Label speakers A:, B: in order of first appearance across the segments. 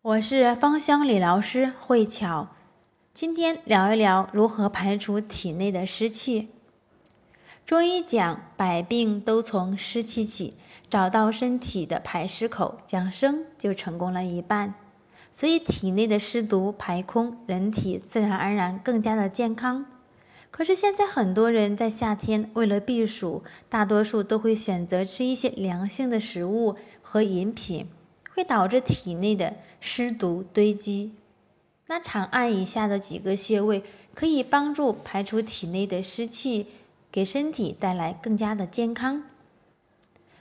A: 我是芳香理疗师慧巧，今天聊一聊如何排除体内的湿气。中医讲，百病都从湿气起，找到身体的排湿口，养生就成功了一半。所以，体内的湿毒排空，人体自然而然更加的健康。可是现在很多人在夏天为了避暑，大多数都会选择吃一些凉性的食物和饮品。会导致体内的湿毒堆积。那长按以下的几个穴位可以帮助排除体内的湿气，给身体带来更加的健康。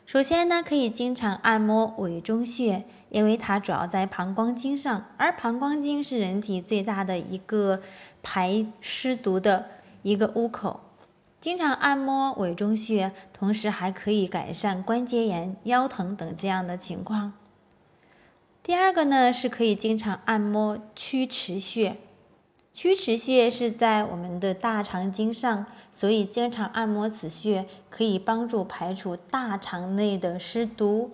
A: 首先呢，可以经常按摩委中穴，因为它主要在膀胱经上，而膀胱经是人体最大的一个排湿毒的一个污口。经常按摩委中穴，同时还可以改善关节炎、腰疼等这样的情况。第二个呢，是可以经常按摩曲池穴。曲池穴是在我们的大肠经上，所以经常按摩此穴可以帮助排除大肠内的湿毒，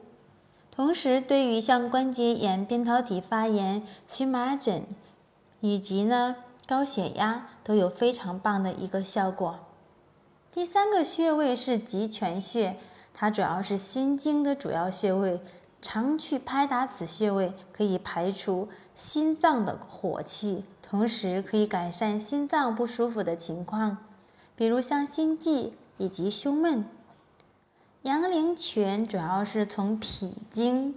A: 同时对于像关节炎、扁桃体发炎、荨麻疹以及呢高血压都有非常棒的一个效果。第三个穴位是极泉穴，它主要是心经的主要穴位。常去拍打此穴位，可以排除心脏的火气，同时可以改善心脏不舒服的情况，比如像心悸以及胸闷。阳陵泉主要是从脾经，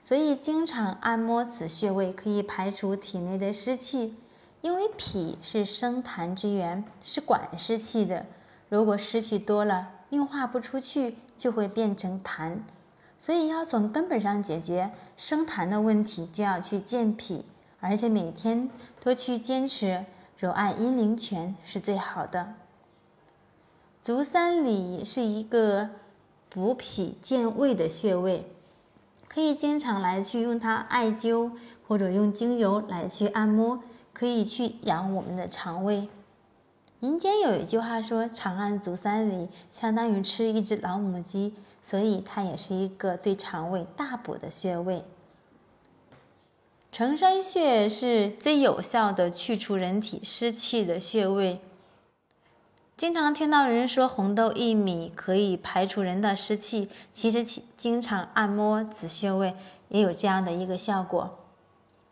A: 所以经常按摩此穴位可以排除体内的湿气，因为脾是生痰之源，是管湿气的。如果湿气多了，运化不出去，就会变成痰。所以要从根本上解决生痰的问题，就要去健脾，而且每天都去坚持揉按阴陵泉是最好的。足三里是一个补脾健胃的穴位，可以经常来去用它艾灸，或者用精油来去按摩，可以去养我们的肠胃。民间有一句话说：“长按足三里，相当于吃一只老母鸡。”所以它也是一个对肠胃大补的穴位。承山穴是最有效的去除人体湿气的穴位。经常听到人说红豆薏米可以排除人的湿气，其实经常按摩此穴位也有这样的一个效果。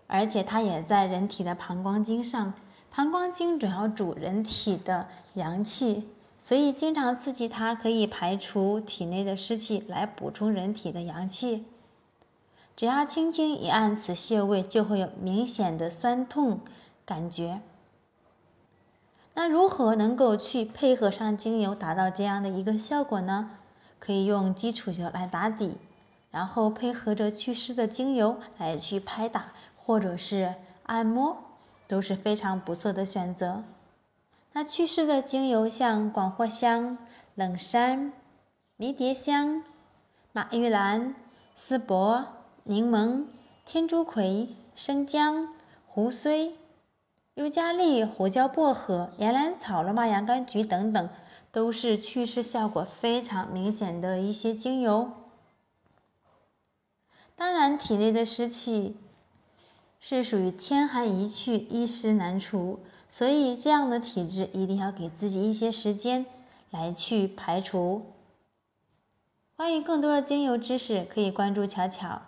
A: 而且它也在人体的膀胱经上，膀胱经主要主人体的阳气。所以，经常刺激它，可以排除体内的湿气，来补充人体的阳气。只要轻轻一按此穴位，就会有明显的酸痛感觉。那如何能够去配合上精油，达到这样的一个效果呢？可以用基础油来打底，然后配合着祛湿的精油来去拍打，或者是按摩，都是非常不错的选择。那祛湿的精油像广藿香、冷杉、迷迭香、马玉兰、丝柏、柠檬、天竺葵、生姜、胡荽、尤加利、胡椒薄荷、岩兰草、罗马洋甘菊等等，都是祛湿效果非常明显的一些精油。当然，体内的湿气是属于天寒一去，一湿难除。所以，这样的体质一定要给自己一些时间来去排除。关于更多的精油知识，可以关注巧巧。